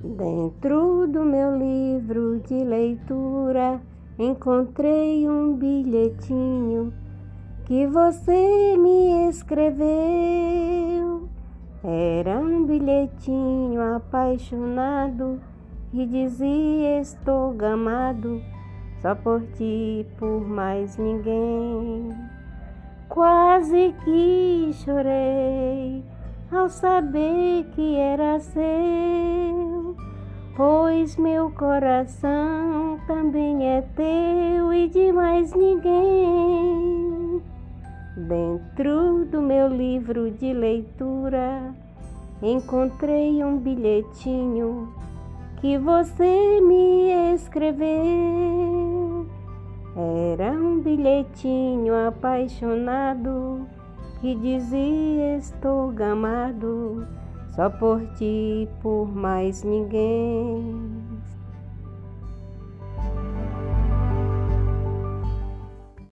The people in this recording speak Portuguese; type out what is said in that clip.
Dentro do meu livro de leitura encontrei um bilhetinho que você me escreveu. Era um bilhetinho apaixonado que dizia: Estou gamado só por ti, por mais ninguém. Quase que chorei ao saber que era seu, pois meu coração também é teu e de mais ninguém. Dentro do meu livro de leitura encontrei um bilhetinho que você me escreveu. Era um bilhetinho apaixonado que dizia: Estou gamado só por ti, por mais ninguém.